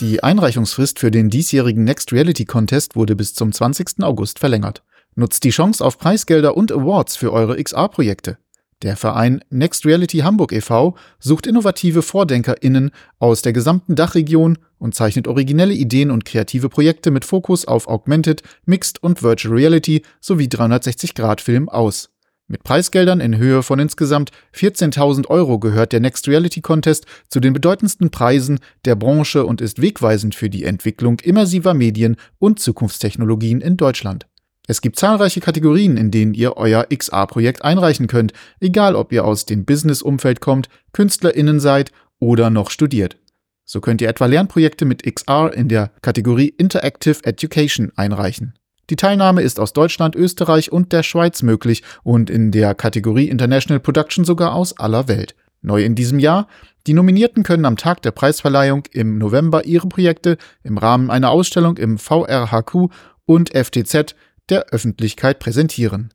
Die Einreichungsfrist für den diesjährigen Next Reality Contest wurde bis zum 20. August verlängert. Nutzt die Chance auf Preisgelder und Awards für eure XR-Projekte. Der Verein Next Reality Hamburg e.V. sucht innovative VordenkerInnen aus der gesamten Dachregion und zeichnet originelle Ideen und kreative Projekte mit Fokus auf Augmented, Mixed und Virtual Reality sowie 360-Grad-Film aus. Mit Preisgeldern in Höhe von insgesamt 14.000 Euro gehört der Next Reality Contest zu den bedeutendsten Preisen der Branche und ist wegweisend für die Entwicklung immersiver Medien und Zukunftstechnologien in Deutschland. Es gibt zahlreiche Kategorien, in denen ihr euer XR-Projekt einreichen könnt, egal ob ihr aus dem Business-Umfeld kommt, KünstlerInnen seid oder noch studiert. So könnt ihr etwa Lernprojekte mit XR in der Kategorie Interactive Education einreichen. Die Teilnahme ist aus Deutschland, Österreich und der Schweiz möglich und in der Kategorie International Production sogar aus aller Welt. Neu in diesem Jahr, die Nominierten können am Tag der Preisverleihung im November ihre Projekte im Rahmen einer Ausstellung im VRHQ und FTZ der Öffentlichkeit präsentieren.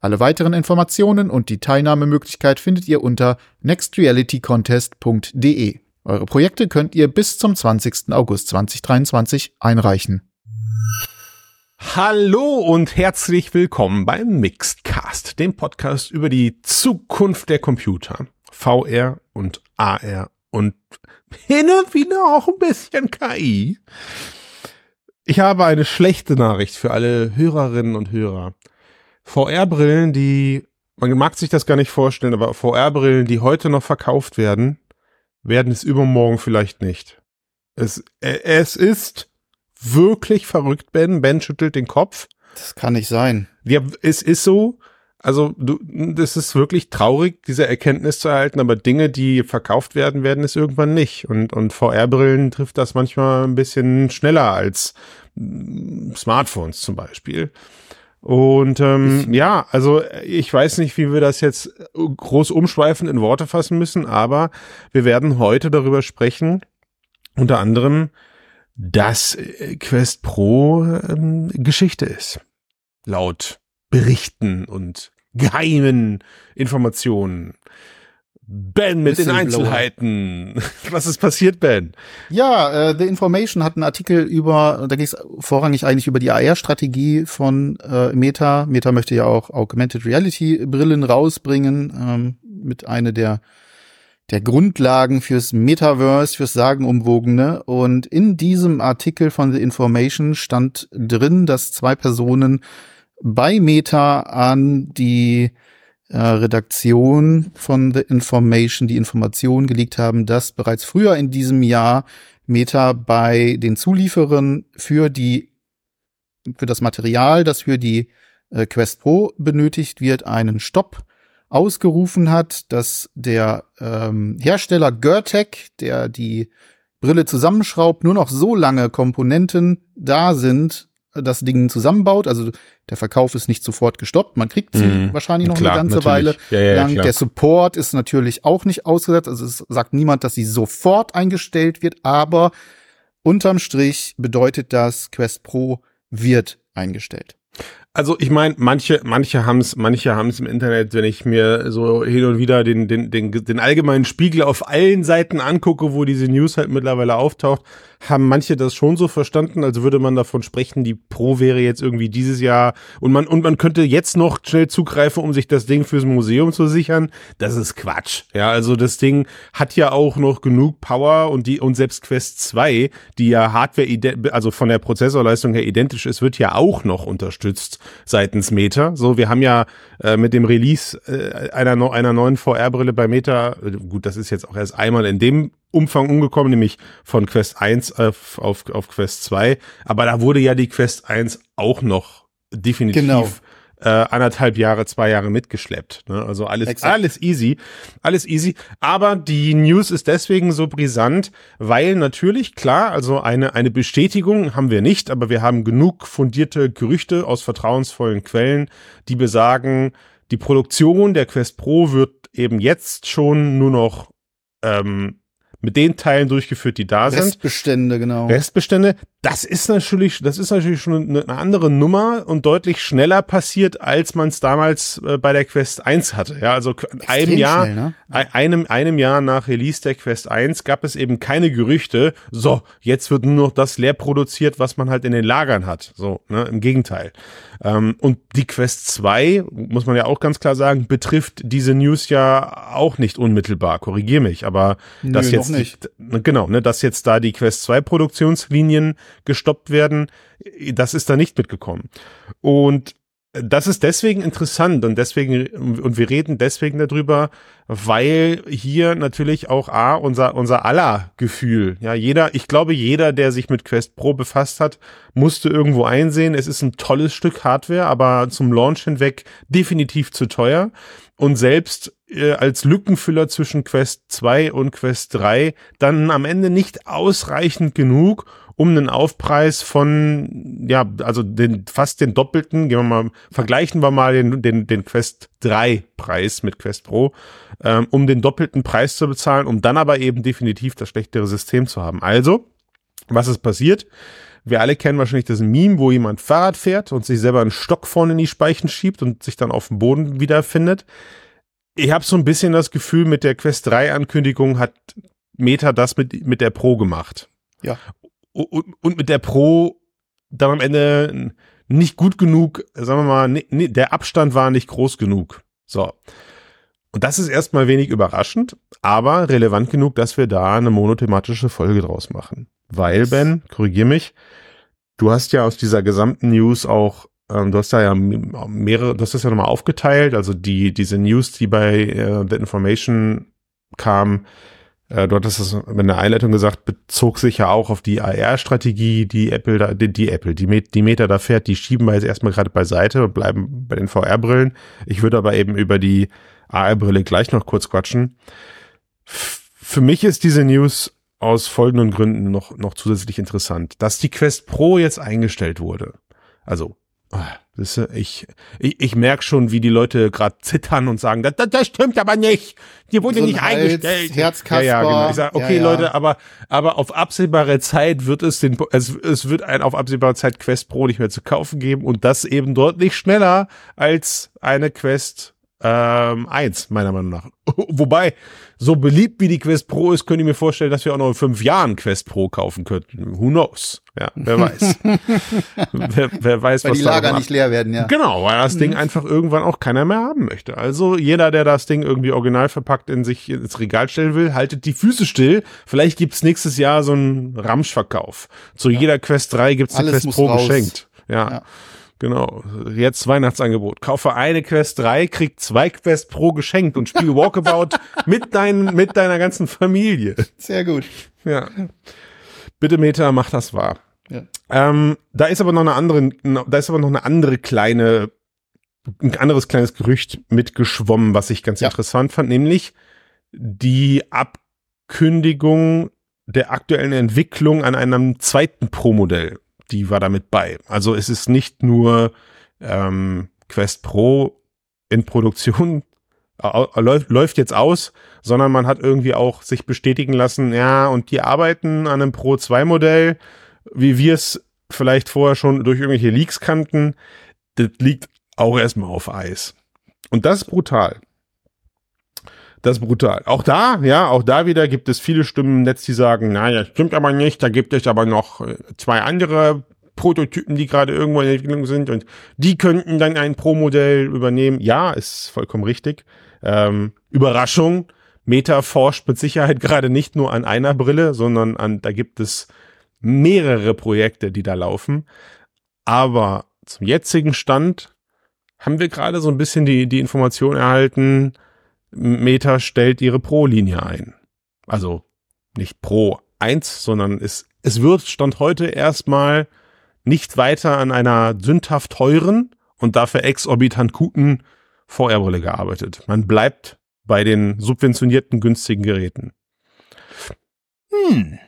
Alle weiteren Informationen und die Teilnahmemöglichkeit findet ihr unter nextrealitycontest.de. Eure Projekte könnt ihr bis zum 20. August 2023 einreichen. Hallo und herzlich willkommen beim Mixedcast, dem Podcast über die Zukunft der Computer, VR und AR und hin und wieder auch ein bisschen KI. Ich habe eine schlechte Nachricht für alle Hörerinnen und Hörer. VR-Brillen, die, man mag sich das gar nicht vorstellen, aber VR-Brillen, die heute noch verkauft werden, werden es übermorgen vielleicht nicht. Es, äh, es ist wirklich verrückt, Ben. Ben schüttelt den Kopf. Das kann nicht sein. Ja, es ist so. Also, du, das ist wirklich traurig, diese Erkenntnis zu erhalten, aber Dinge, die verkauft werden, werden es irgendwann nicht. Und, und VR-Brillen trifft das manchmal ein bisschen schneller als mm, Smartphones zum Beispiel. Und ähm, ja, also ich weiß nicht, wie wir das jetzt groß umschweifend in Worte fassen müssen, aber wir werden heute darüber sprechen, unter anderem, dass Quest Pro ähm, Geschichte ist. Laut Berichten und geheimen Informationen. Ben mit den Einzelheiten. Was ist passiert, Ben? Ja, äh, The Information hat einen Artikel über, da geht es vorrangig eigentlich über die AR-Strategie von äh, Meta. Meta möchte ja auch Augmented Reality Brillen rausbringen, ähm, mit einer der der Grundlagen fürs Metaverse, fürs Sagenumwogene. Und in diesem Artikel von The Information stand drin, dass zwei Personen bei Meta an die äh, Redaktion von The Information die Information gelegt haben, dass bereits früher in diesem Jahr Meta bei den Zulieferern für die für das Material, das für die äh, Quest Pro benötigt wird, einen Stopp ausgerufen hat, dass der ähm, Hersteller Gertec, der die Brille zusammenschraubt, nur noch so lange Komponenten da sind, das Ding zusammenbaut. Also der Verkauf ist nicht sofort gestoppt. Man kriegt sie mhm. wahrscheinlich noch klar, eine ganze natürlich. Weile ja, ja, lang. Klar. Der Support ist natürlich auch nicht ausgesetzt. Also es sagt niemand, dass sie sofort eingestellt wird, aber unterm Strich bedeutet das, Quest Pro wird eingestellt. Also ich meine, manche, manche haben es, manche haben im Internet, wenn ich mir so hin und wieder den, den, den, den allgemeinen Spiegel auf allen Seiten angucke, wo diese News halt mittlerweile auftaucht, haben manche das schon so verstanden, also würde man davon sprechen, die Pro wäre jetzt irgendwie dieses Jahr und man und man könnte jetzt noch schnell zugreifen, um sich das Ding fürs Museum zu sichern. Das ist Quatsch. Ja, also das Ding hat ja auch noch genug Power und die und selbst Quest 2, die ja Hardware also von der Prozessorleistung her identisch ist, wird ja auch noch unterstützt seitens Meta. So, wir haben ja äh, mit dem Release äh, einer einer neuen VR-Brille bei Meta, äh, gut, das ist jetzt auch erst einmal in dem Umfang umgekommen, nämlich von Quest 1 auf, auf, auf Quest 2. Aber da wurde ja die Quest 1 auch noch definitiv genau. Äh, anderthalb Jahre, zwei Jahre mitgeschleppt. Ne? Also alles, Exakt. alles easy, alles easy. Aber die News ist deswegen so brisant, weil natürlich, klar, also eine, eine Bestätigung haben wir nicht, aber wir haben genug fundierte Gerüchte aus vertrauensvollen Quellen, die besagen, die Produktion der Quest Pro wird eben jetzt schon nur noch ähm, mit den Teilen durchgeführt, die da sind. Restbestände, genau. Restbestände. Das ist natürlich, das ist natürlich schon eine, andere Nummer und deutlich schneller passiert, als man es damals äh, bei der Quest 1 hatte. Ja, also einem Jahr, schnell, ne? einem, einem Jahr nach Release der Quest 1 gab es eben keine Gerüchte. So, jetzt wird nur noch das leer produziert, was man halt in den Lagern hat. So, ne, im Gegenteil. Ähm, und die Quest 2, muss man ja auch ganz klar sagen, betrifft diese News ja auch nicht unmittelbar. Korrigier mich, aber Nö, das jetzt nicht. genau, ne, dass jetzt da die Quest 2 Produktionslinien gestoppt werden, das ist da nicht mitgekommen. Und das ist deswegen interessant und deswegen, und wir reden deswegen darüber, weil hier natürlich auch A, unser, unser aller Gefühl, ja, jeder, ich glaube, jeder, der sich mit Quest Pro befasst hat, musste irgendwo einsehen, es ist ein tolles Stück Hardware, aber zum Launch hinweg definitiv zu teuer. Und selbst äh, als Lückenfüller zwischen Quest 2 und Quest 3 dann am Ende nicht ausreichend genug, um einen Aufpreis von, ja, also den, fast den doppelten, gehen wir mal, vergleichen wir mal den, den, den Quest 3 Preis mit Quest Pro, ähm, um den doppelten Preis zu bezahlen, um dann aber eben definitiv das schlechtere System zu haben. Also, was ist passiert? Wir alle kennen wahrscheinlich das Meme, wo jemand Fahrrad fährt und sich selber einen Stock vorne in die Speichen schiebt und sich dann auf dem Boden wiederfindet. Ich habe so ein bisschen das Gefühl, mit der Quest 3 Ankündigung hat Meta das mit, mit der Pro gemacht. Ja und, und mit der Pro dann am Ende nicht gut genug, sagen wir mal, ne, ne, der Abstand war nicht groß genug. So. Und das ist erstmal wenig überraschend, aber relevant genug, dass wir da eine monothematische Folge draus machen. Weil, Ben, korrigier mich, du hast ja aus dieser gesamten News auch, ähm, du hast da ja mehrere, du hast das ja nochmal aufgeteilt, also die, diese News, die bei äh, The Information kam, äh, du hattest es in der Einleitung gesagt, bezog sich ja auch auf die AR-Strategie, die Apple da, die, die Apple, die, Met, die Meta da fährt, die schieben wir jetzt erstmal gerade beiseite und bleiben bei den VR-Brillen. Ich würde aber eben über die AR-Brille gleich noch kurz quatschen. Für mich ist diese News aus folgenden Gründen noch, noch zusätzlich interessant. Dass die Quest Pro jetzt eingestellt wurde. Also das, ich, ich, ich merke schon, wie die Leute gerade zittern und sagen, das, das, stimmt aber nicht. Die wurde so nicht Hals, eingestellt. Herzkasper. Ja, ja, genau. Ich sage, okay, ja, ja. Leute, aber, aber auf absehbare Zeit wird es den, es, es wird ein auf absehbare Zeit Quest Pro nicht mehr zu kaufen geben und das eben deutlich schneller als eine Quest ähm, 1, meiner Meinung nach. Wobei, so beliebt wie die Quest Pro ist, könnte ich mir vorstellen, dass wir auch noch in fünf Jahren Quest Pro kaufen könnten. Who knows? Ja, wer weiß. wer, wer weiß, weil was die Lager nicht leer werden, ja. Genau, weil das Ding mhm. einfach irgendwann auch keiner mehr haben möchte. Also jeder, der das Ding irgendwie original verpackt in sich ins Regal stellen will, haltet die Füße still. Vielleicht gibt's nächstes Jahr so einen Ramschverkauf. Zu ja. jeder Quest 3 gibt's eine Quest Pro raus. geschenkt. ja. ja. Genau, jetzt Weihnachtsangebot. Kaufe eine Quest 3, krieg zwei Quest pro geschenkt und spiele Walkabout mit, dein, mit deiner ganzen Familie. Sehr gut. Ja. Bitte Meta, mach das wahr. Ja. Ähm, da ist aber noch eine andere, da ist aber noch eine andere kleine, ein anderes kleines Gerücht mitgeschwommen, was ich ganz ja. interessant fand, nämlich die Abkündigung der aktuellen Entwicklung an einem zweiten Pro-Modell die war damit bei. Also es ist nicht nur ähm, Quest Pro in Produktion läuft, jetzt aus, sondern man hat irgendwie auch sich bestätigen lassen, ja, und die arbeiten an einem Pro 2 Modell, wie wir es vielleicht vorher schon durch irgendwelche Leaks kannten, das liegt auch erstmal auf Eis. Und das ist brutal. Das ist brutal. Auch da, ja, auch da wieder gibt es viele Stimmen im Netz, die sagen, naja, stimmt aber nicht, da gibt es aber noch äh, zwei andere Prototypen, die gerade irgendwo in der Entwicklung sind und die könnten dann ein Pro-Modell übernehmen. Ja, ist vollkommen richtig. Ähm, Überraschung. Meta forscht mit Sicherheit gerade nicht nur an einer Brille, sondern an, da gibt es mehrere Projekte, die da laufen. Aber zum jetzigen Stand haben wir gerade so ein bisschen die, die Information erhalten, Meta stellt ihre Pro-Linie ein. Also nicht Pro 1, sondern es, es wird Stand heute erstmal nicht weiter an einer sündhaft teuren und dafür exorbitant guten VR-Brille gearbeitet. Man bleibt bei den subventionierten günstigen Geräten. Hm.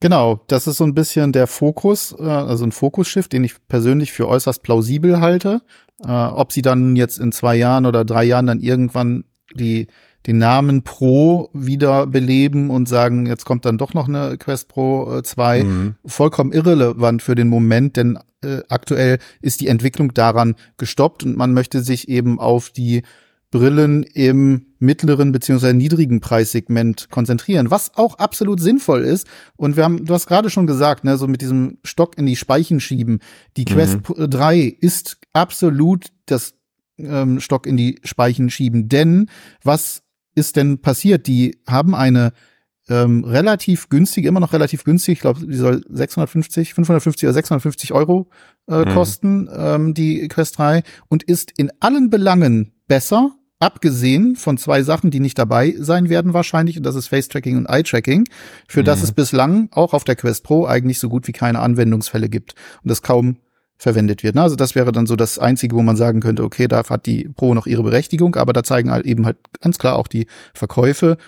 Genau, das ist so ein bisschen der Fokus, äh, also ein Fokusschiff, den ich persönlich für äußerst plausibel halte. Äh, ob sie dann jetzt in zwei Jahren oder drei Jahren dann irgendwann die, den Namen Pro wieder beleben und sagen, jetzt kommt dann doch noch eine Quest Pro 2. Äh, mhm. Vollkommen irrelevant für den Moment, denn äh, aktuell ist die Entwicklung daran gestoppt und man möchte sich eben auf die Brillen im mittleren beziehungsweise niedrigen Preissegment konzentrieren, was auch absolut sinnvoll ist. Und wir haben, du hast gerade schon gesagt, ne, so mit diesem Stock in die Speichen schieben. Die Quest mhm. 3 ist absolut das ähm, Stock in die Speichen schieben. Denn was ist denn passiert? Die haben eine ähm, relativ günstig, immer noch relativ günstig, ich glaube, die soll 650, 550 oder 650 Euro äh, mhm. kosten, ähm, die Quest 3, und ist in allen Belangen besser, abgesehen von zwei Sachen, die nicht dabei sein werden wahrscheinlich, und das ist Face-Tracking und Eye-Tracking, für mhm. das es bislang auch auf der Quest Pro eigentlich so gut wie keine Anwendungsfälle gibt und das kaum verwendet wird. Ne? Also das wäre dann so das Einzige, wo man sagen könnte, okay, da hat die Pro noch ihre Berechtigung, aber da zeigen halt eben halt ganz klar auch die Verkäufe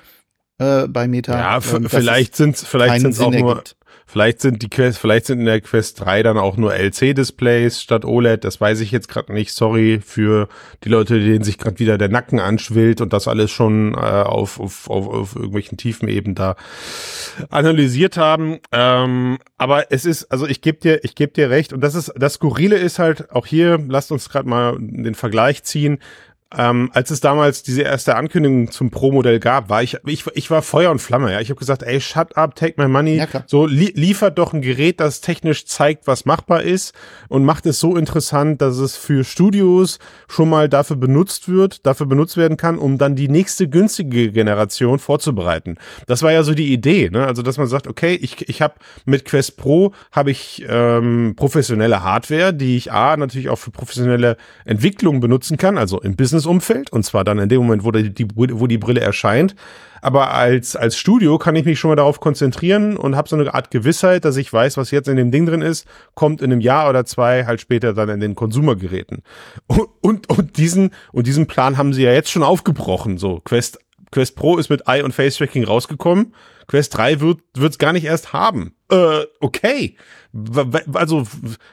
äh, bei Meta. Ja, ähm, vielleicht sind vielleicht sind auch nur ergibt. Vielleicht sind die Quest, vielleicht sind in der Quest 3 dann auch nur LC-Displays statt OLED. Das weiß ich jetzt gerade nicht. Sorry für die Leute, denen sich gerade wieder der Nacken anschwillt und das alles schon äh, auf, auf, auf, auf irgendwelchen tiefen Ebenen da analysiert haben. Ähm, aber es ist, also ich gebe dir, ich gebe dir recht. Und das ist, das Skurrile ist halt auch hier. Lasst uns gerade mal den Vergleich ziehen. Ähm, als es damals diese erste Ankündigung zum Pro-Modell gab, war ich, ich, ich war Feuer und Flamme, ja. Ich habe gesagt, ey, shut up, take my money. Ja, so, li liefert doch ein Gerät, das technisch zeigt, was machbar ist und macht es so interessant, dass es für Studios schon mal dafür benutzt wird, dafür benutzt werden kann, um dann die nächste günstige Generation vorzubereiten. Das war ja so die Idee, ne? Also, dass man sagt, okay, ich, ich habe mit Quest Pro habe ich ähm, professionelle Hardware, die ich A natürlich auch für professionelle Entwicklung benutzen kann, also im Business Business-Umfeld und zwar dann in dem Moment, wo die, wo die Brille erscheint. Aber als, als Studio kann ich mich schon mal darauf konzentrieren und habe so eine Art Gewissheit, dass ich weiß, was jetzt in dem Ding drin ist, kommt in einem Jahr oder zwei halt später dann in den Konsumergeräten. Und, und, und diesen, und diesen Plan haben sie ja jetzt schon aufgebrochen. So, Quest, Quest Pro ist mit Eye und Face Tracking rausgekommen. Quest 3 wird es gar nicht erst haben. Äh, okay also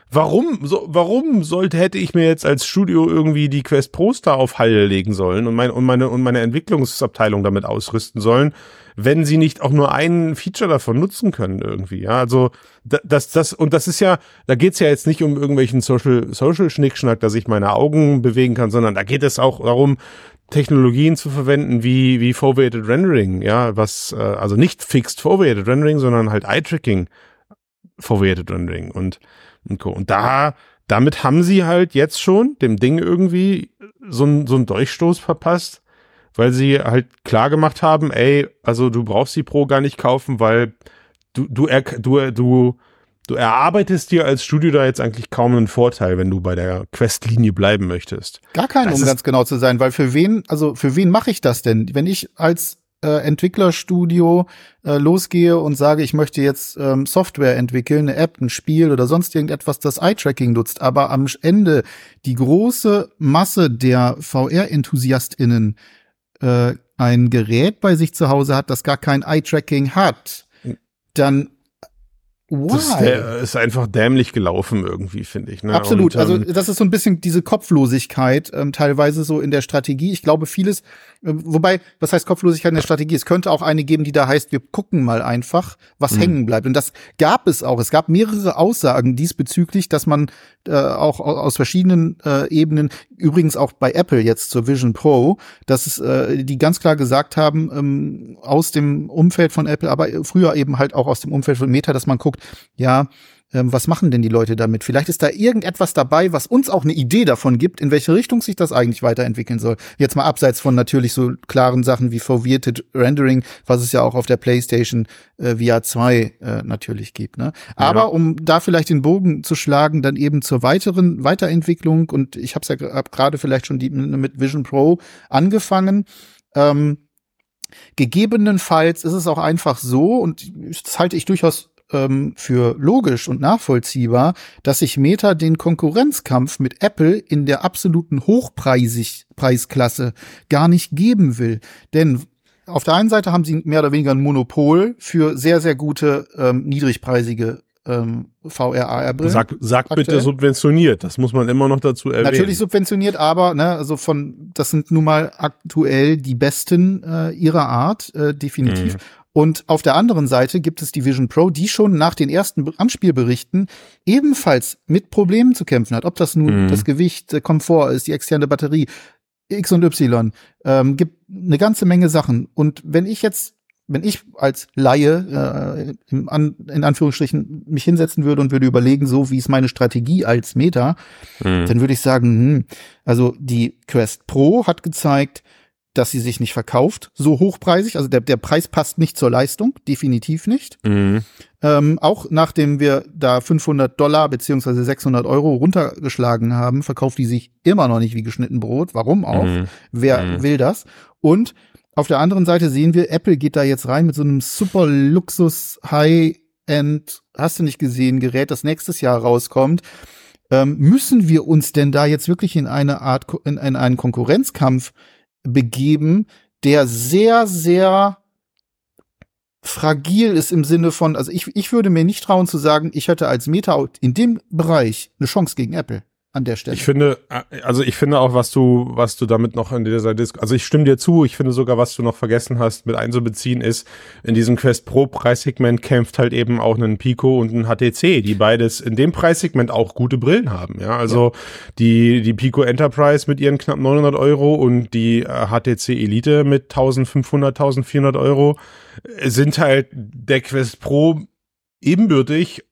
warum so, warum sollte hätte ich mir jetzt als Studio irgendwie die Quest Pro Star auf Halle legen sollen und, mein, und meine und meine Entwicklungsabteilung damit ausrüsten sollen, wenn sie nicht auch nur einen Feature davon nutzen können irgendwie. Ja, also das das und das ist ja, da geht's ja jetzt nicht um irgendwelchen Social Social Schnickschnack, dass ich meine Augen bewegen kann, sondern da geht es auch darum, Technologien zu verwenden wie wie Foveated Rendering, ja, was äh, also nicht fixed Foveated Rendering, sondern halt Eye Tracking Foveated Rendering und, und Co. Und da, damit haben sie halt jetzt schon dem Ding irgendwie so so ein Durchstoß verpasst, weil sie halt klar gemacht haben, ey, also du brauchst die Pro gar nicht kaufen, weil du, du, du, du, du erarbeitest dir als Studio da jetzt eigentlich kaum einen Vorteil, wenn du bei der Quest-Linie bleiben möchtest. Gar keinen, um ganz genau zu sein, weil für wen, also für wen mache ich das denn? Wenn ich als äh, Entwicklerstudio äh, losgehe und sage, ich möchte jetzt ähm, Software entwickeln, eine App, ein Spiel oder sonst irgendetwas, das Eye-Tracking nutzt, aber am Ende die große Masse der VR-EnthusiastInnen äh, ein Gerät bei sich zu Hause hat, das gar kein Eye-Tracking hat, dann Why? Das ist, einfach dämlich gelaufen irgendwie, finde ich. Ne? Absolut. Und, also ähm, also das ist so ein bisschen diese Kopflosigkeit ähm, teilweise so in der Strategie. Ich glaube, vieles ähm, wobei, was heißt Kopflosigkeit in der Strategie? Es könnte auch eine geben, die da heißt, wir gucken mal einfach, was mhm. hängen bleibt. Und das gab es auch. Es gab mehrere Aussagen diesbezüglich, dass man äh, auch aus verschiedenen äh, Ebenen, übrigens auch bei Apple jetzt zur Vision Pro, dass es, äh, die ganz klar gesagt haben, ähm, aus dem Umfeld von Apple, aber früher eben halt auch aus dem Umfeld von Meta, dass man guckt, ja, ähm, was machen denn die Leute damit? Vielleicht ist da irgendetwas dabei, was uns auch eine Idee davon gibt, in welche Richtung sich das eigentlich weiterentwickeln soll. Jetzt mal abseits von natürlich so klaren Sachen wie Foveated Rendering, was es ja auch auf der PlayStation äh, VR 2 äh, natürlich gibt. Ne? Aber ja. um da vielleicht den Bogen zu schlagen, dann eben zur weiteren Weiterentwicklung und ich habe es ja gerade vielleicht schon die, mit Vision Pro angefangen. Ähm, gegebenenfalls ist es auch einfach so und das halte ich durchaus ähm, für logisch und nachvollziehbar, dass sich Meta den Konkurrenzkampf mit Apple in der absoluten Hochpreisklasse gar nicht geben will. Denn auf der einen Seite haben sie mehr oder weniger ein Monopol für sehr, sehr gute, ähm, niedrigpreisige ähm, VR-AR-Brillen. Sag, sag bitte subventioniert, das muss man immer noch dazu erwähnen. Natürlich subventioniert, aber ne, also von das sind nun mal aktuell die besten äh, ihrer Art, äh, definitiv. Mhm. Und auf der anderen Seite gibt es die Vision Pro, die schon nach den ersten Anspielberichten ebenfalls mit Problemen zu kämpfen hat. Ob das nun mhm. das Gewicht, der Komfort ist, die externe Batterie, X und Y, ähm, gibt eine ganze Menge Sachen. Und wenn ich jetzt wenn ich als Laie äh, in, in Anführungsstrichen mich hinsetzen würde und würde überlegen, so wie ist meine Strategie als Meta, mhm. dann würde ich sagen, hm, also die Quest Pro hat gezeigt, dass sie sich nicht verkauft, so hochpreisig. Also der, der Preis passt nicht zur Leistung, definitiv nicht. Mhm. Ähm, auch nachdem wir da 500 Dollar beziehungsweise 600 Euro runtergeschlagen haben, verkauft die sich immer noch nicht wie geschnitten Brot. Warum auch? Mhm. Wer mhm. will das? Und auf der anderen Seite sehen wir, Apple geht da jetzt rein mit so einem super Luxus High-End, hast du nicht gesehen, Gerät, das nächstes Jahr rauskommt. Ähm, müssen wir uns denn da jetzt wirklich in eine Art, in, in einen Konkurrenzkampf begeben, der sehr, sehr fragil ist im Sinne von, also ich, ich würde mir nicht trauen zu sagen, ich hätte als Meta in dem Bereich eine Chance gegen Apple an der Stelle. Ich finde, also ich finde auch, was du, was du damit noch in dieser Diskussion, also ich stimme dir zu, ich finde sogar, was du noch vergessen hast mit einzubeziehen ist, in diesem Quest Pro Preissegment kämpft halt eben auch ein Pico und ein HTC, die beides in dem Preissegment auch gute Brillen haben, ja, also ja. die, die Pico Enterprise mit ihren knapp 900 Euro und die HTC äh, Elite mit 1500, 1400 Euro sind halt der Quest Pro ebenbürtig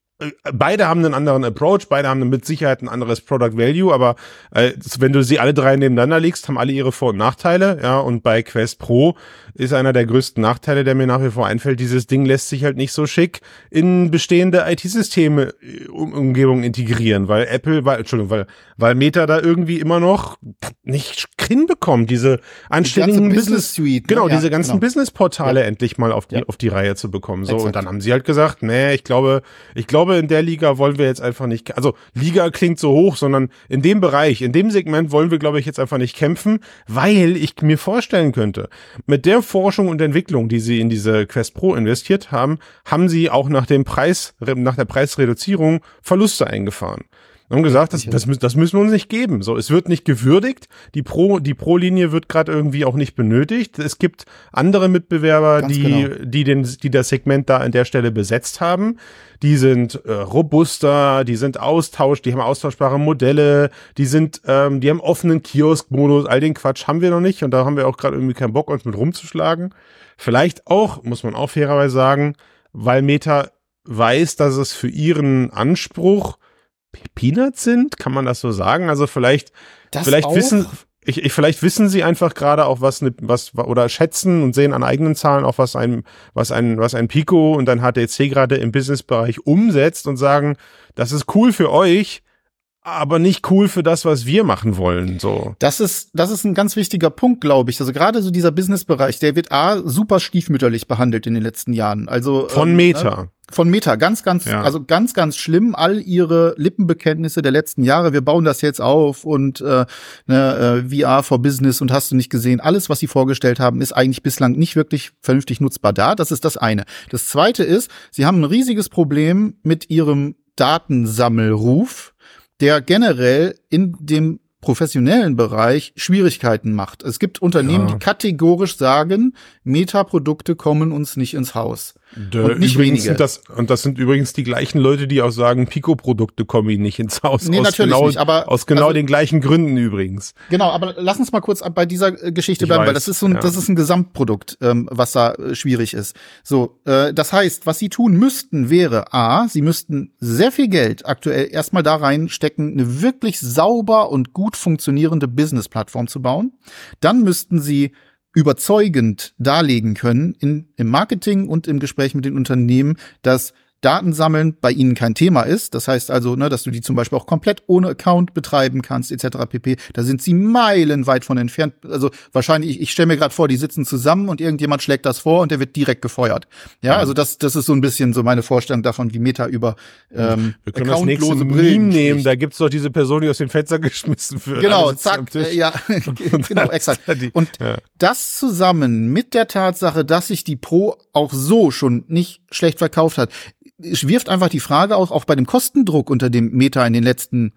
beide haben einen anderen Approach, beide haben mit Sicherheit ein anderes Product Value, aber äh, wenn du sie alle drei nebeneinander legst, haben alle ihre Vor- und Nachteile, ja, und bei Quest Pro ist einer der größten Nachteile, der mir nach wie vor einfällt, dieses Ding lässt sich halt nicht so schick in bestehende IT-Systeme äh, um, Umgebung integrieren, weil Apple, weil, Entschuldigung, weil, weil Meta da irgendwie immer noch nicht hinbekommt, diese anständigen die Business Suite, ne? genau, ja, diese ganzen genau. Business-Portale ja. endlich mal auf die, ja. auf die Reihe zu bekommen, so, Exakt. und dann haben sie halt gesagt, nee, ich glaube, ich glaube, in der Liga wollen wir jetzt einfach nicht, also Liga klingt so hoch, sondern in dem Bereich, in dem Segment wollen wir, glaube ich, jetzt einfach nicht kämpfen, weil ich mir vorstellen könnte, mit der Forschung und Entwicklung, die sie in diese Quest Pro investiert haben, haben sie auch nach dem Preis, nach der Preisreduzierung Verluste eingefahren haben gesagt, das, das, das müssen wir uns nicht geben. So, es wird nicht gewürdigt. Die Pro, die Pro-Linie wird gerade irgendwie auch nicht benötigt. Es gibt andere Mitbewerber, Ganz die, genau. die den, die das Segment da an der Stelle besetzt haben. Die sind äh, robuster, die sind austausch, die haben austauschbare Modelle, die sind, ähm, die haben offenen Kiosk-Modus. All den Quatsch haben wir noch nicht und da haben wir auch gerade irgendwie keinen Bock, uns mit rumzuschlagen. Vielleicht auch, muss man auch fairerweise sagen, weil Meta weiß, dass es für ihren Anspruch Peanuts sind, kann man das so sagen? Also vielleicht, das vielleicht auch? wissen, ich, ich, vielleicht wissen sie einfach gerade auch was, ne, was oder schätzen und sehen an eigenen Zahlen auch was ein, was ein, was ein Pico und ein HTC gerade im Businessbereich umsetzt und sagen, das ist cool für euch, aber nicht cool für das, was wir machen wollen, so. Das ist, das ist ein ganz wichtiger Punkt, glaube ich. Also gerade so dieser Businessbereich, der wird A, super stiefmütterlich behandelt in den letzten Jahren. Also. Von ähm, Meta. Ne? Von Meta, ganz, ganz, ja. also ganz, ganz schlimm. All ihre Lippenbekenntnisse der letzten Jahre, wir bauen das jetzt auf und äh, ne, äh, VR for Business und hast du nicht gesehen. Alles, was sie vorgestellt haben, ist eigentlich bislang nicht wirklich vernünftig nutzbar da. Das ist das eine. Das zweite ist, sie haben ein riesiges Problem mit ihrem Datensammelruf der generell in dem professionellen Bereich Schwierigkeiten macht. Es gibt Unternehmen, ja. die kategorisch sagen, Meta-Produkte kommen uns nicht ins Haus. Dö, und nicht übrigens wenige. Das, und das sind übrigens die gleichen Leute, die auch sagen, Pico-Produkte kommen ihnen nicht ins Haus. Nee, aus natürlich genau, nicht, aber. Aus genau also, den gleichen Gründen übrigens. Genau, aber lass uns mal kurz bei dieser äh, Geschichte ich bleiben, weiß, weil das ist so ein, ja. das ist ein Gesamtprodukt, ähm, was da äh, schwierig ist. So, äh, das heißt, was sie tun müssten, wäre A, sie müssten sehr viel Geld aktuell erstmal da reinstecken, eine wirklich sauber und gut funktionierende Business-Plattform zu bauen. Dann müssten sie überzeugend darlegen können in, im Marketing und im Gespräch mit den Unternehmen, dass Datensammeln bei ihnen kein Thema ist. Das heißt also, ne, dass du die zum Beispiel auch komplett ohne Account betreiben kannst, etc. pp. Da sind sie meilenweit von entfernt. Also wahrscheinlich, ich, stelle mir gerade vor, die sitzen zusammen und irgendjemand schlägt das vor und der wird direkt gefeuert. Ja, also das, das ist so ein bisschen so meine Vorstellung davon, wie Meta über ähm, Wir können das nächste Meme nehmen, da gibt's doch diese Person, die aus dem Fenster geschmissen wird. Genau, zack, äh, ja, genau, exakt. Und ja. das zusammen mit der Tatsache, dass sich die Pro auch so schon nicht schlecht verkauft hat, wirft einfach die Frage auch, auch bei dem Kostendruck, unter dem Meta in den letzten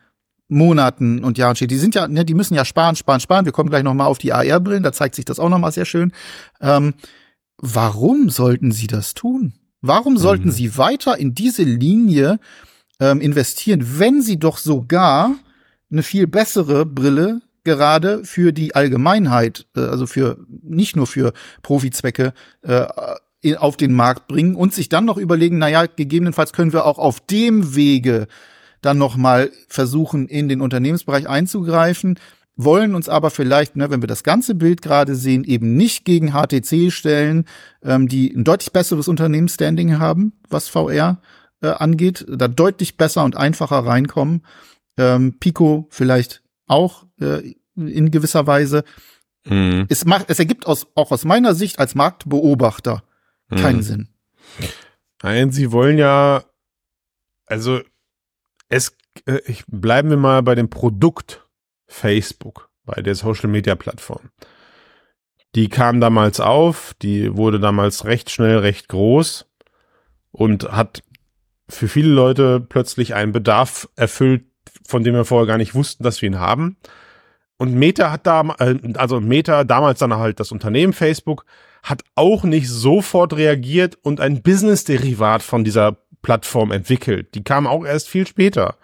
Monaten und Jahren steht. Die sind ja, ne, die müssen ja sparen, sparen, sparen. Wir kommen gleich noch mal auf die AR-Brillen, da zeigt sich das auch noch mal sehr schön. Ähm, warum sollten sie das tun? Warum sollten mhm. sie weiter in diese Linie ähm, investieren, wenn sie doch sogar eine viel bessere Brille gerade für die Allgemeinheit, äh, also für nicht nur für Profizwecke, äh, auf den Markt bringen und sich dann noch überlegen, naja, gegebenenfalls können wir auch auf dem Wege dann noch mal versuchen, in den Unternehmensbereich einzugreifen, wollen uns aber vielleicht, ne, wenn wir das ganze Bild gerade sehen, eben nicht gegen HTC stellen, ähm, die ein deutlich besseres Unternehmensstanding haben, was VR äh, angeht, da deutlich besser und einfacher reinkommen. Ähm, Pico vielleicht auch äh, in gewisser Weise. Mhm. Es macht, es ergibt aus, auch aus meiner Sicht als Marktbeobachter keinen mhm. Sinn. Nein, sie wollen ja, also es, äh, ich, bleiben wir mal bei dem Produkt Facebook, bei der Social Media Plattform. Die kam damals auf, die wurde damals recht schnell recht groß und hat für viele Leute plötzlich einen Bedarf erfüllt, von dem wir vorher gar nicht wussten, dass wir ihn haben. Und Meta hat da, äh, also Meta, damals dann halt das Unternehmen Facebook, hat auch nicht sofort reagiert und ein Business-Derivat von dieser Plattform entwickelt. Die kam auch erst viel später.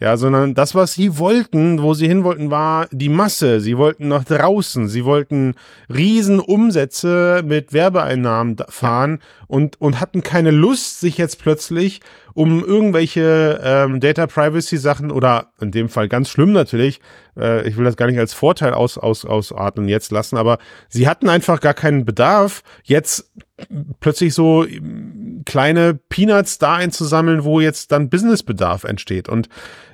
Ja, sondern das, was sie wollten, wo sie hin wollten, war die Masse. Sie wollten nach draußen. Sie wollten Riesenumsätze mit Werbeeinnahmen fahren und, und hatten keine Lust, sich jetzt plötzlich um irgendwelche ähm, Data Privacy Sachen oder in dem Fall ganz schlimm natürlich, äh, ich will das gar nicht als Vorteil aus, aus, ausatmen jetzt lassen, aber sie hatten einfach gar keinen Bedarf, jetzt plötzlich so ähm, kleine Peanuts da einzusammeln, wo jetzt dann Businessbedarf entsteht. Und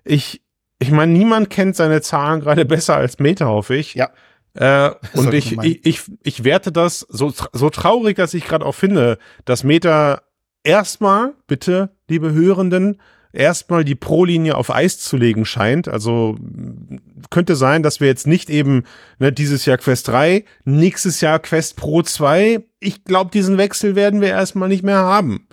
ich, ich meine, niemand kennt seine Zahlen gerade besser als Meta, hoffe ich. Ja. Äh, und ich, ich, ich, ich werte das so, so traurig, dass ich gerade auch finde, dass Meta erstmal, bitte, liebe Hörenden, erstmal die Pro-Linie auf Eis zu legen scheint. Also könnte sein, dass wir jetzt nicht eben ne, dieses Jahr Quest 3, nächstes Jahr Quest Pro 2. Ich glaube, diesen Wechsel werden wir erstmal nicht mehr haben.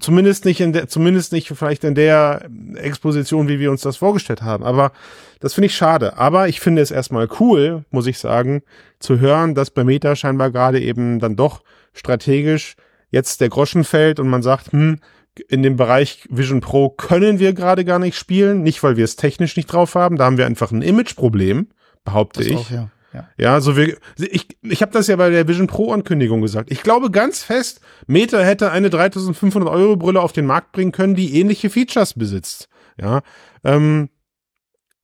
Zumindest nicht in der, zumindest nicht vielleicht in der Exposition, wie wir uns das vorgestellt haben. Aber das finde ich schade. Aber ich finde es erstmal cool, muss ich sagen, zu hören, dass bei Meta scheinbar gerade eben dann doch strategisch jetzt der Groschen fällt und man sagt, hm, in dem Bereich Vision Pro können wir gerade gar nicht spielen, nicht weil wir es technisch nicht drauf haben, da haben wir einfach ein Imageproblem, behaupte das ich. Auch, ja. Ja. ja, so wir, ich, ich habe das ja bei der Vision Pro Ankündigung gesagt. Ich glaube ganz fest, Meta hätte eine 3500 Euro Brille auf den Markt bringen können, die ähnliche Features besitzt. Ja, ähm,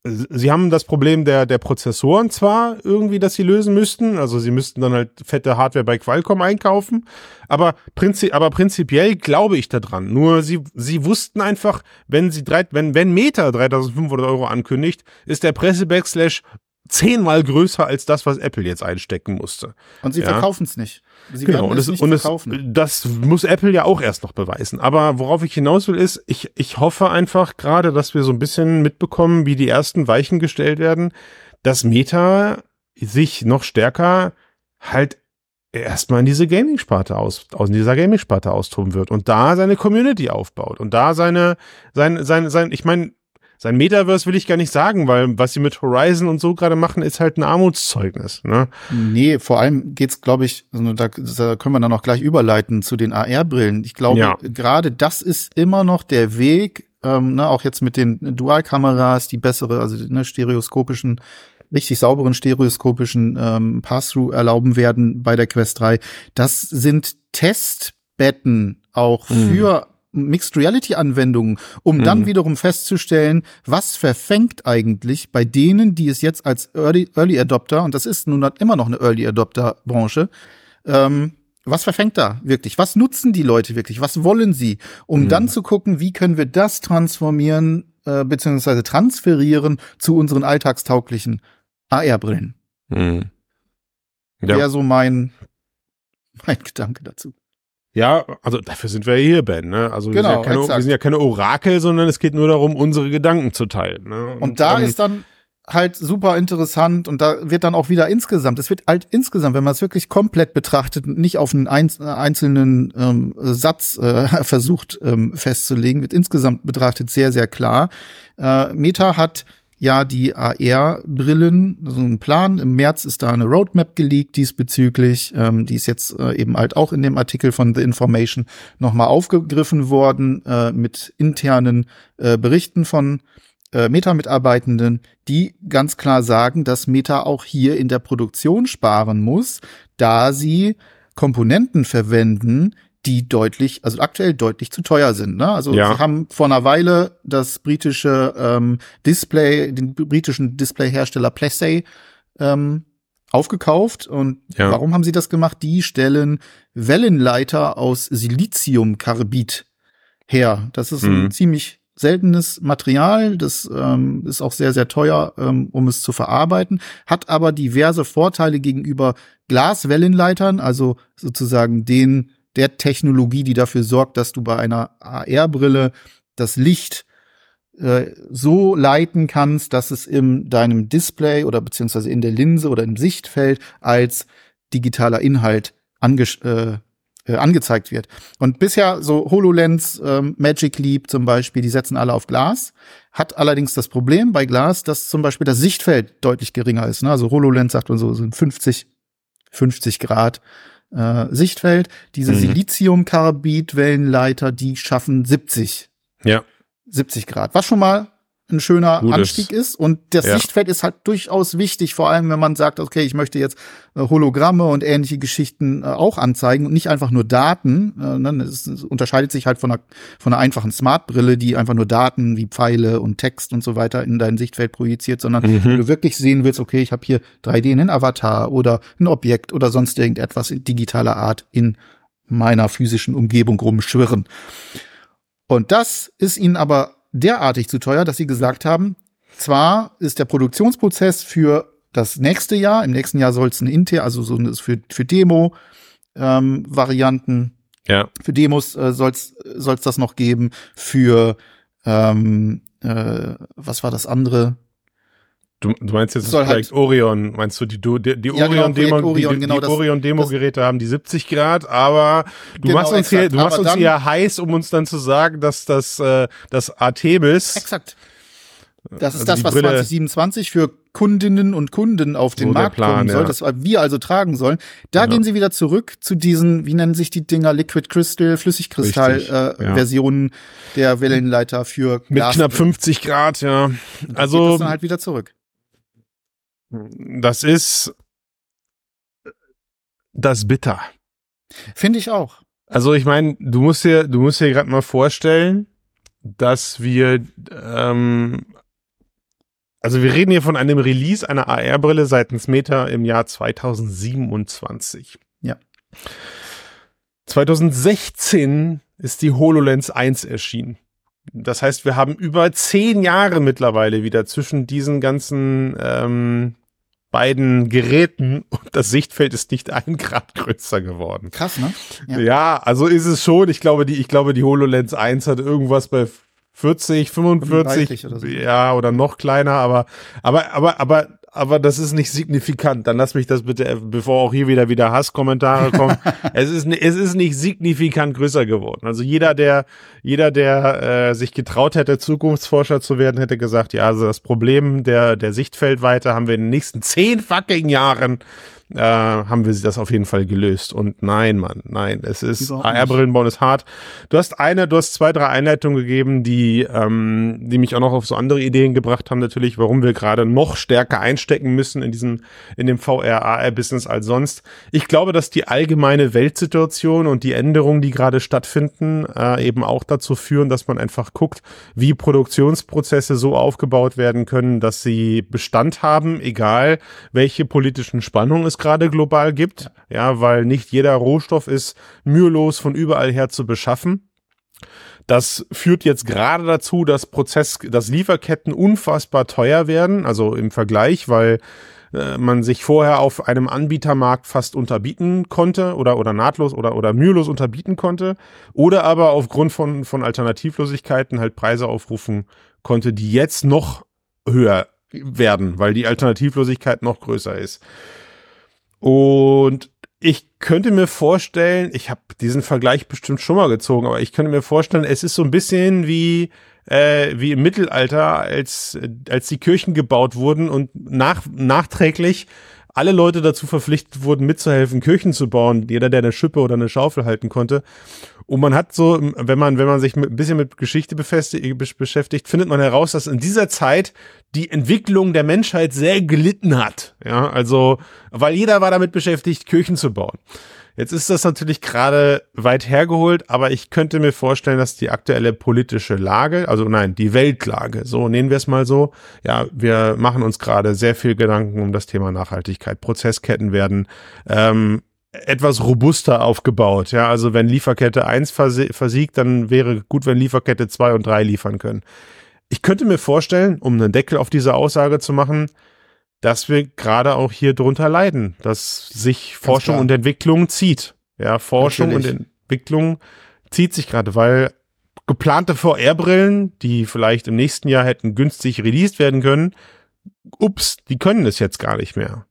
Sie haben das Problem der, der Prozessoren zwar irgendwie, dass sie lösen müssten, also sie müssten dann halt fette Hardware bei Qualcomm einkaufen, aber, prinzi aber prinzipiell glaube ich daran. Nur sie, sie wussten einfach, wenn sie drei, wenn, wenn Meta 3500 Euro ankündigt, ist der Presse-Backslash zehnmal größer als das, was Apple jetzt einstecken musste. Und sie ja. verkaufen es nicht. Sie genau, und, es, nicht und es, das muss Apple ja auch erst noch beweisen. Aber worauf ich hinaus will, ist, ich, ich hoffe einfach gerade, dass wir so ein bisschen mitbekommen, wie die ersten Weichen gestellt werden, dass Meta sich noch stärker halt erstmal in diese Gaming-Sparte aus, aus dieser Gaming-Sparte austoben wird und da seine Community aufbaut und da seine, sein, sein, sein, ich meine, sein Metaverse will ich gar nicht sagen, weil was sie mit Horizon und so gerade machen, ist halt ein Armutszeugnis. Ne? Nee, vor allem geht's, glaube ich, also da, da können wir dann auch gleich überleiten zu den AR-Brillen. Ich glaube, ja. gerade das ist immer noch der Weg, ähm, ne, auch jetzt mit den Dual-Kameras, die bessere, also ne, stereoskopischen richtig sauberen stereoskopischen ähm, Pass-Through erlauben werden bei der Quest 3. Das sind Testbetten auch mhm. für Mixed Reality Anwendungen, um mhm. dann wiederum festzustellen, was verfängt eigentlich bei denen, die es jetzt als Early, Early Adopter, und das ist nun immer noch eine Early Adopter Branche, ähm, was verfängt da wirklich? Was nutzen die Leute wirklich? Was wollen sie? Um mhm. dann zu gucken, wie können wir das transformieren, äh, beziehungsweise transferieren zu unseren alltagstauglichen AR-Brillen. Mhm. Ja. Wäre so mein, mein Gedanke dazu. Ja, also dafür sind wir hier, Ben. Ne? Also genau, wir, sind ja genau, keine, wir sind ja keine Orakel, sondern es geht nur darum, unsere Gedanken zu teilen. Ne? Und, Und da ähm, ist dann halt super interessant und da wird dann auch wieder insgesamt, es wird halt insgesamt, wenn man es wirklich komplett betrachtet und nicht auf einen einzelnen ähm, Satz äh, versucht ähm, festzulegen, wird insgesamt betrachtet sehr, sehr klar. Äh, Meta hat ja die AR-Brillen, so ein Plan. Im März ist da eine Roadmap geleakt diesbezüglich. Ähm, die ist jetzt äh, eben halt auch in dem Artikel von The Information nochmal aufgegriffen worden äh, mit internen äh, Berichten von äh, Meta-Mitarbeitenden, die ganz klar sagen, dass Meta auch hier in der Produktion sparen muss, da sie Komponenten verwenden, die deutlich, also aktuell deutlich zu teuer sind. Ne? Also ja. sie haben vor einer Weile das britische ähm, Display, den britischen Displayhersteller Plessey ähm, aufgekauft. Und ja. warum haben sie das gemacht? Die stellen Wellenleiter aus Siliziumkarbid her. Das ist mhm. ein ziemlich seltenes Material, das ähm, ist auch sehr, sehr teuer, ähm, um es zu verarbeiten, hat aber diverse Vorteile gegenüber Glaswellenleitern, also sozusagen den der Technologie, die dafür sorgt, dass du bei einer AR-Brille das Licht äh, so leiten kannst, dass es in deinem Display oder beziehungsweise in der Linse oder im Sichtfeld als digitaler Inhalt ange äh, äh, angezeigt wird. Und bisher so HoloLens, ähm, Magic Leap zum Beispiel, die setzen alle auf Glas, hat allerdings das Problem bei Glas, dass zum Beispiel das Sichtfeld deutlich geringer ist. Ne? Also HoloLens sagt man so, sind 50, 50 Grad äh, Sichtfeld. Diese mhm. Siliziumkarbid-Wellenleiter, die schaffen 70. Ja. 70 Grad. Was schon mal ein schöner Gutes. Anstieg ist. Und das ja. Sichtfeld ist halt durchaus wichtig, vor allem wenn man sagt, okay, ich möchte jetzt äh, Hologramme und ähnliche Geschichten äh, auch anzeigen und nicht einfach nur Daten. Äh, ne? Es, es unterscheidet sich halt von einer, von einer einfachen Smartbrille, die einfach nur Daten wie Pfeile und Text und so weiter in dein Sichtfeld projiziert, sondern mhm. wenn du wirklich sehen willst, okay, ich habe hier 3D einen Avatar oder ein Objekt oder sonst irgendetwas in digitaler Art in meiner physischen Umgebung rumschwirren. Und das ist ihnen aber derartig zu teuer, dass sie gesagt haben, zwar ist der Produktionsprozess für das nächste Jahr, im nächsten Jahr soll es ein Inter, also so für, für Demo ähm, Varianten, ja. für Demos äh, soll es das noch geben, für ähm, äh, was war das andere? Du, du meinst jetzt das Projekt halt, Orion, meinst du die, die, die ja, Orion genau, Demo, Orion, die, genau, die Orion Demo Geräte haben die 70 Grad, aber du genau, machst uns exakt, hier, du machst uns hier heiß, um uns dann zu sagen, dass das, äh, das Artemis. Exakt. Das ist also das, was Brille, 2027 für Kundinnen und Kunden auf den so Markt Plan, kommen soll, ja. das wir also tragen sollen. Da ja. gehen sie wieder zurück zu diesen, wie nennen sich die Dinger, Liquid Crystal, Flüssigkristall-Versionen äh, der Wellenleiter für Mit Glas knapp 50 Grad, ja. Also. Dann halt wieder zurück. Das ist das bitter. Finde ich auch. Also ich meine, du musst dir, du musst dir gerade mal vorstellen, dass wir, ähm, also wir reden hier von einem Release einer AR-Brille seitens Meta im Jahr 2027. Ja. 2016 ist die HoloLens 1 erschienen. Das heißt, wir haben über zehn Jahre mittlerweile wieder zwischen diesen ganzen ähm, beiden Geräten und das Sichtfeld ist nicht ein Grad größer geworden. Krass, ne? Ja. ja, also ist es schon. Ich glaube, die, ich glaube, die HoloLens 1 hat irgendwas bei 40, 45, oder so. ja, oder noch kleiner, aber, aber, aber, aber aber das ist nicht signifikant. Dann lass mich das bitte, bevor auch hier wieder wieder Hasskommentare kommen. es ist es ist nicht signifikant größer geworden. Also jeder, der jeder, der äh, sich getraut hätte, Zukunftsforscher zu werden, hätte gesagt, ja, also das Problem der der Sichtfeldweite haben wir in den nächsten zehn fucking Jahren äh, haben wir das auf jeden Fall gelöst. Und nein, Mann, nein, es ist AR-Brillenbauen ist hart. Du hast eine, du hast zwei, drei Einleitungen gegeben, die, ähm, die mich auch noch auf so andere Ideen gebracht haben, natürlich, warum wir gerade noch stärker einstecken müssen in diesem, in dem VR-AR-Business als sonst. Ich glaube, dass die allgemeine Weltsituation und die Änderungen, die gerade stattfinden, äh, eben auch dazu führen, dass man einfach guckt, wie Produktionsprozesse so aufgebaut werden können, dass sie Bestand haben, egal welche politischen Spannungen es gerade global gibt, ja, weil nicht jeder Rohstoff ist mühelos von überall her zu beschaffen. Das führt jetzt gerade dazu, dass Prozess, dass Lieferketten unfassbar teuer werden, also im Vergleich, weil äh, man sich vorher auf einem Anbietermarkt fast unterbieten konnte oder, oder nahtlos oder, oder mühelos unterbieten konnte oder aber aufgrund von, von Alternativlosigkeiten halt Preise aufrufen konnte, die jetzt noch höher werden, weil die Alternativlosigkeit noch größer ist. Und ich könnte mir vorstellen, ich habe diesen Vergleich bestimmt schon mal gezogen, aber ich könnte mir vorstellen, es ist so ein bisschen wie äh, wie im Mittelalter, als als die Kirchen gebaut wurden und nach nachträglich alle Leute dazu verpflichtet wurden, mitzuhelfen, Kirchen zu bauen. Jeder, der eine Schippe oder eine Schaufel halten konnte. Und man hat so, wenn man, wenn man sich mit, ein bisschen mit Geschichte beschäftigt, findet man heraus, dass in dieser Zeit die Entwicklung der Menschheit sehr gelitten hat. Ja, also, weil jeder war damit beschäftigt, Kirchen zu bauen. Jetzt ist das natürlich gerade weit hergeholt, aber ich könnte mir vorstellen, dass die aktuelle politische Lage, also nein, die Weltlage, so nehmen wir es mal so, ja, wir machen uns gerade sehr viel Gedanken um das Thema Nachhaltigkeit. Prozessketten werden ähm, etwas robuster aufgebaut. Ja, also wenn Lieferkette 1 versiegt, dann wäre gut, wenn Lieferkette 2 und 3 liefern können. Ich könnte mir vorstellen, um einen Deckel auf diese Aussage zu machen, dass wir gerade auch hier drunter leiden, dass sich Forschung und Entwicklung zieht. Ja, Forschung Natürlich. und Entwicklung zieht sich gerade, weil geplante VR-Brillen, die vielleicht im nächsten Jahr hätten günstig released werden können, ups, die können es jetzt gar nicht mehr.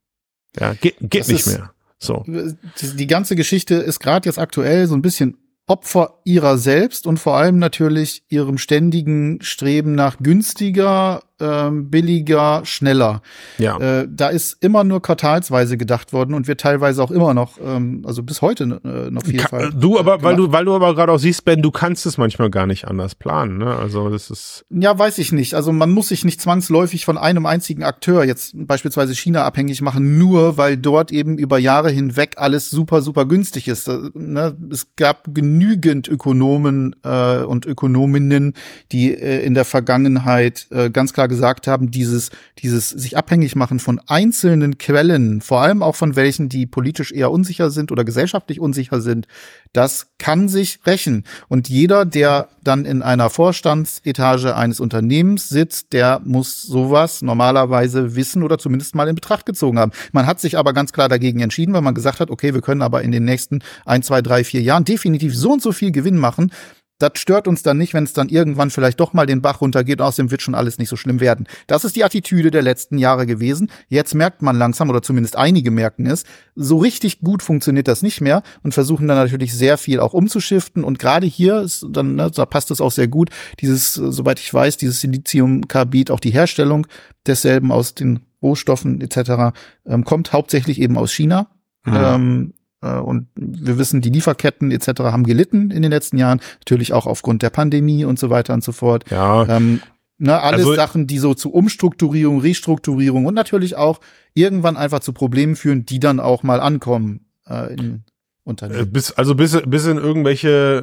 Ja, geht, geht nicht mehr. So. Die ganze Geschichte ist gerade jetzt aktuell so ein bisschen Opfer ihrer selbst und vor allem natürlich ihrem ständigen Streben nach günstiger, ähm, billiger, schneller. Ja. Äh, da ist immer nur quartalsweise gedacht worden und wird teilweise auch immer noch, ähm, also bis heute äh, noch viel Kann, Du aber, gemacht. weil du, weil du aber gerade auch siehst, Ben, du kannst es manchmal gar nicht anders planen, ne? Also das ist. Ja, weiß ich nicht. Also man muss sich nicht zwangsläufig von einem einzigen Akteur, jetzt beispielsweise China, abhängig machen, nur weil dort eben über Jahre hinweg alles super, super günstig ist. Äh, ne? Es gab genügend Ökonomen äh, und Ökonominnen, die äh, in der Vergangenheit äh, ganz klar gesagt haben, dieses, dieses sich abhängig machen von einzelnen Quellen, vor allem auch von welchen, die politisch eher unsicher sind oder gesellschaftlich unsicher sind, das kann sich rächen. Und jeder, der dann in einer Vorstandsetage eines Unternehmens sitzt, der muss sowas normalerweise wissen oder zumindest mal in Betracht gezogen haben. Man hat sich aber ganz klar dagegen entschieden, weil man gesagt hat, okay, wir können aber in den nächsten ein, zwei, drei, vier Jahren definitiv so und so viel Gewinn machen, das stört uns dann nicht, wenn es dann irgendwann vielleicht doch mal den Bach runtergeht. Außerdem wird schon alles nicht so schlimm werden. Das ist die Attitüde der letzten Jahre gewesen. Jetzt merkt man langsam, oder zumindest einige merken es, so richtig gut funktioniert das nicht mehr und versuchen dann natürlich sehr viel auch umzuschiften. Und gerade hier ist dann, ne, da passt es auch sehr gut, dieses, soweit ich weiß, dieses Siliziumkarbid, auch die Herstellung desselben aus den Rohstoffen etc., ähm, kommt hauptsächlich eben aus China. Mhm. Ähm, äh, und wir wissen, die Lieferketten etc. haben gelitten in den letzten Jahren, natürlich auch aufgrund der Pandemie und so weiter und so fort. Ja. Ähm, ne, alles also, Sachen, die so zu Umstrukturierung, Restrukturierung und natürlich auch irgendwann einfach zu Problemen führen, die dann auch mal ankommen äh, in, Unternehmen. Äh, bis, also bis, bis in irgendwelche,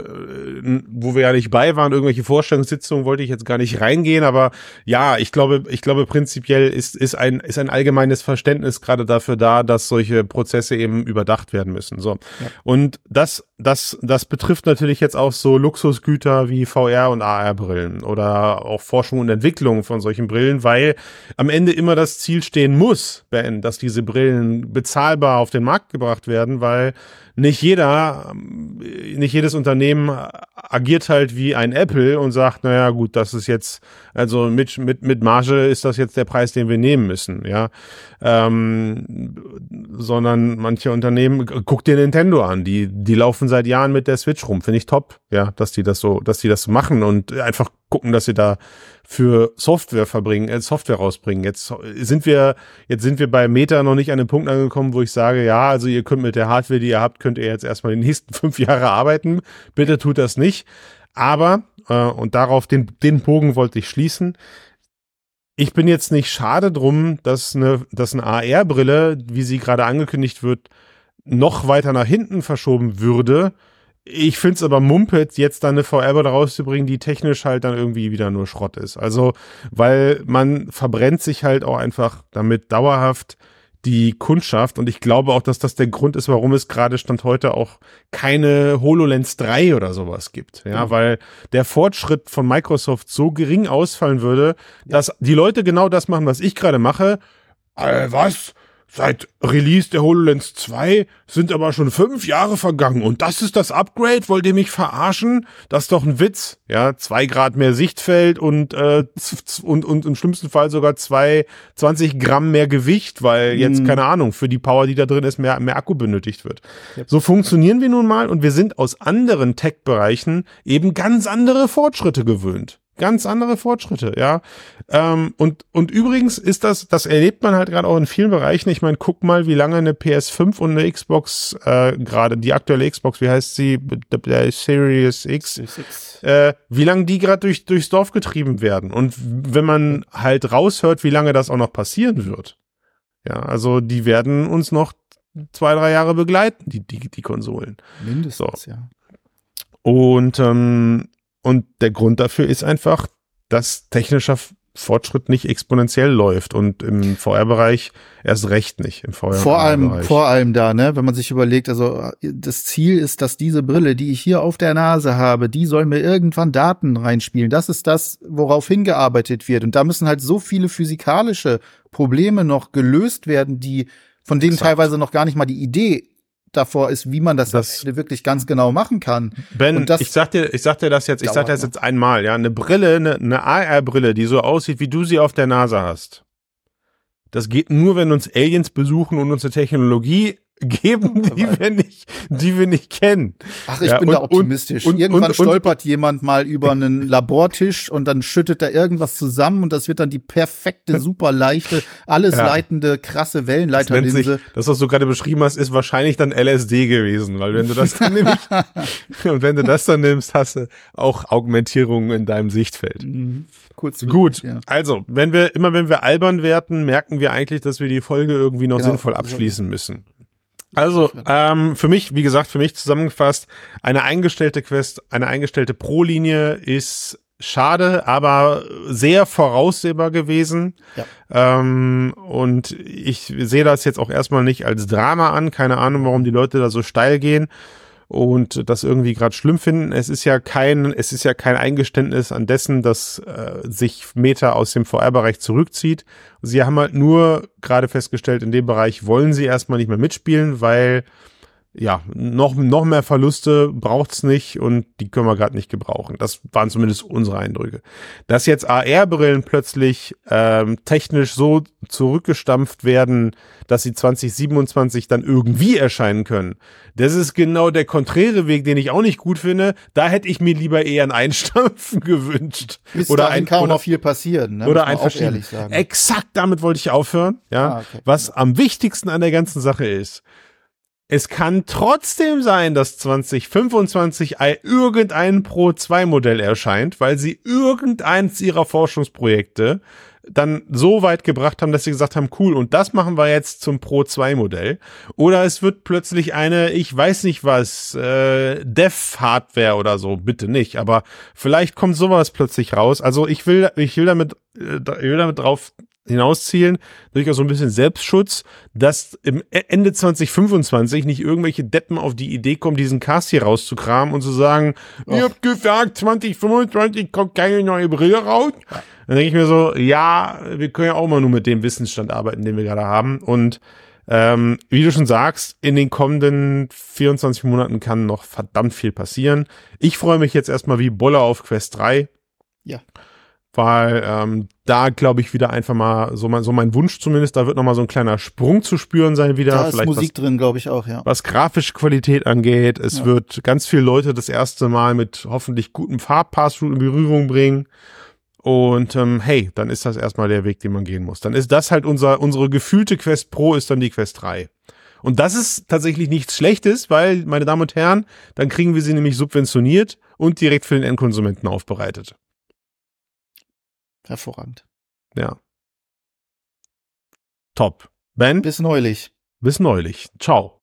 äh, wo wir ja nicht bei waren, irgendwelche Vorstellungssitzungen wollte ich jetzt gar nicht reingehen, aber ja, ich glaube, ich glaube prinzipiell ist, ist ein, ist ein allgemeines Verständnis gerade dafür da, dass solche Prozesse eben überdacht werden müssen. So. Ja. Und das, das, das betrifft natürlich jetzt auch so Luxusgüter wie VR und AR-Brillen oder auch Forschung und Entwicklung von solchen Brillen, weil am Ende immer das Ziel stehen muss, Ben, dass diese Brillen bezahlbar auf den Markt gebracht werden, weil nicht jeder, nicht jedes Unternehmen agiert halt wie ein Apple und sagt, naja, gut, das ist jetzt, also mit, mit, mit Marge ist das jetzt der Preis, den wir nehmen müssen, ja. Ähm, sondern manche Unternehmen, guck dir Nintendo an, die, die laufen seit Jahren mit der Switch rum, finde ich top, ja, dass die das so, dass die das machen und einfach gucken, dass sie da für Software verbringen, äh, Software rausbringen. Jetzt sind wir, jetzt sind wir bei Meta noch nicht an einem Punkt angekommen, wo ich sage, ja, also ihr könnt mit der Hardware, die ihr habt, könnt ihr jetzt erstmal die nächsten fünf Jahre arbeiten. Bitte tut das nicht. Aber, äh, und darauf den, den Bogen wollte ich schließen, ich bin jetzt nicht schade drum, dass eine, dass eine AR-Brille, wie sie gerade angekündigt wird, noch weiter nach hinten verschoben würde, ich finde es aber mumpet, jetzt dann eine VR da rauszubringen, die technisch halt dann irgendwie wieder nur Schrott ist. Also, weil man verbrennt sich halt auch einfach damit dauerhaft die Kundschaft und ich glaube auch, dass das der Grund ist, warum es gerade Stand heute auch keine HoloLens 3 oder sowas gibt. Ja, mhm. weil der Fortschritt von Microsoft so gering ausfallen würde, dass die Leute genau das machen, was ich gerade mache. Äh, was? Seit Release der HoloLens 2 sind aber schon fünf Jahre vergangen und das ist das Upgrade? Wollt ihr mich verarschen? Das ist doch ein Witz. Ja, zwei Grad mehr Sichtfeld und, äh, und, und im schlimmsten Fall sogar zwei, 20 Gramm mehr Gewicht, weil jetzt, mhm. keine Ahnung, für die Power, die da drin ist, mehr, mehr Akku benötigt wird. So funktionieren wir nun mal und wir sind aus anderen Tech-Bereichen eben ganz andere Fortschritte gewöhnt. Ganz andere Fortschritte, ja. Ähm, und, und übrigens ist das, das erlebt man halt gerade auch in vielen Bereichen. Ich meine, guck mal, wie lange eine PS5 und eine Xbox, äh, gerade die aktuelle Xbox, wie heißt sie, der Series X, äh, wie lange die gerade durch, durchs Dorf getrieben werden. Und wenn man halt raushört, wie lange das auch noch passieren wird. Ja, also die werden uns noch zwei, drei Jahre begleiten, die, die, die Konsolen. Mindestens, so. ja. Und ähm, und der Grund dafür ist einfach, dass technischer Fortschritt nicht exponentiell läuft und im VR-Bereich erst recht nicht. Im VR vor allem, vor allem da, ne, wenn man sich überlegt, also das Ziel ist, dass diese Brille, die ich hier auf der Nase habe, die soll mir irgendwann Daten reinspielen. Das ist das, worauf hingearbeitet wird. Und da müssen halt so viele physikalische Probleme noch gelöst werden, die von denen Exakt. teilweise noch gar nicht mal die Idee davor ist, wie man das, das wirklich ganz genau machen kann. Ben, ich sag dir, ich sag dir das jetzt, ich sag dir das jetzt einmal, ja, eine Brille, eine, eine AR-Brille, die so aussieht, wie du sie auf der Nase hast. Das geht nur, wenn uns Aliens besuchen und unsere Technologie geben, die wir nicht, die wir nicht kennen. Ach, ich ja, bin und, da optimistisch. Und, Irgendwann und, stolpert jemand mal über einen Labortisch und dann schüttet er irgendwas zusammen und das wird dann die perfekte, super leichte, alles ja. leitende, krasse Wellenleiterlinse. Das, das, was du gerade beschrieben hast, ist wahrscheinlich dann LSD gewesen, weil wenn du das dann nämlich, und wenn du das dann nimmst, hast du auch Augmentierungen in deinem Sichtfeld. Mhm. Kurz Gut, ja. also, wenn wir, immer wenn wir albern werden, merken wir eigentlich, dass wir die Folge irgendwie noch genau. sinnvoll abschließen müssen. Also, ähm, für mich, wie gesagt, für mich zusammengefasst, eine eingestellte Quest, eine eingestellte Pro-Linie ist schade, aber sehr voraussehbar gewesen. Ja. Ähm, und ich sehe das jetzt auch erstmal nicht als Drama an. Keine Ahnung, warum die Leute da so steil gehen und das irgendwie gerade schlimm finden. Es ist ja kein, es ist ja kein Eingeständnis an dessen, dass äh, sich Meta aus dem VR-Bereich zurückzieht. Sie haben halt nur gerade festgestellt, in dem Bereich wollen sie erstmal nicht mehr mitspielen, weil ja, noch, noch mehr Verluste braucht's nicht und die können wir gerade nicht gebrauchen. Das waren zumindest unsere Eindrücke. Dass jetzt AR-Brillen plötzlich ähm, technisch so zurückgestampft werden, dass sie 2027 dann irgendwie erscheinen können, das ist genau der konträre Weg, den ich auch nicht gut finde. Da hätte ich mir lieber eher ein Einstampfen gewünscht. Bis oder ein, kann oder, noch viel passieren. Ne? Oder ein Verschieben. Exakt damit wollte ich aufhören. Ja, ah, okay. was am wichtigsten an der ganzen Sache ist es kann trotzdem sein, dass 2025 irgendein Pro 2 Modell erscheint, weil sie irgendeins ihrer Forschungsprojekte dann so weit gebracht haben, dass sie gesagt haben, cool, und das machen wir jetzt zum Pro 2 Modell. Oder es wird plötzlich eine, ich weiß nicht was, äh, Dev-Hardware oder so, bitte nicht, aber vielleicht kommt sowas plötzlich raus. Also ich will, ich will damit, äh, ich will damit drauf hinauszielen, durchaus so ein bisschen Selbstschutz, dass im e-, Ende 2025 nicht irgendwelche Deppen auf die Idee kommen, diesen Cast hier rauszukramen und zu sagen, Och. ihr habt gesagt, 2025 kommt keine neue Brille raus. Ja. Dann denke ich mir so, ja, wir können ja auch mal nur mit dem Wissensstand arbeiten, den wir gerade haben. Und ähm, wie du schon sagst, in den kommenden 24 Monaten kann noch verdammt viel passieren. Ich freue mich jetzt erstmal wie Bolle auf Quest 3. Ja weil ähm, da glaube ich wieder einfach mal so mein, so mein Wunsch zumindest, da wird noch mal so ein kleiner Sprung zu spüren sein wieder. Da ist Vielleicht Musik was, drin, glaube ich auch, ja. Was grafische Qualität angeht, es ja. wird ganz viele Leute das erste Mal mit hoffentlich gutem Farbpassroute in Berührung bringen. Und ähm, hey, dann ist das erstmal der Weg, den man gehen muss. Dann ist das halt unser unsere gefühlte Quest Pro ist dann die Quest 3. Und das ist tatsächlich nichts Schlechtes, weil, meine Damen und Herren, dann kriegen wir sie nämlich subventioniert und direkt für den Endkonsumenten aufbereitet. Hervorragend. Ja. Top. Ben? Bis neulich. Bis neulich. Ciao.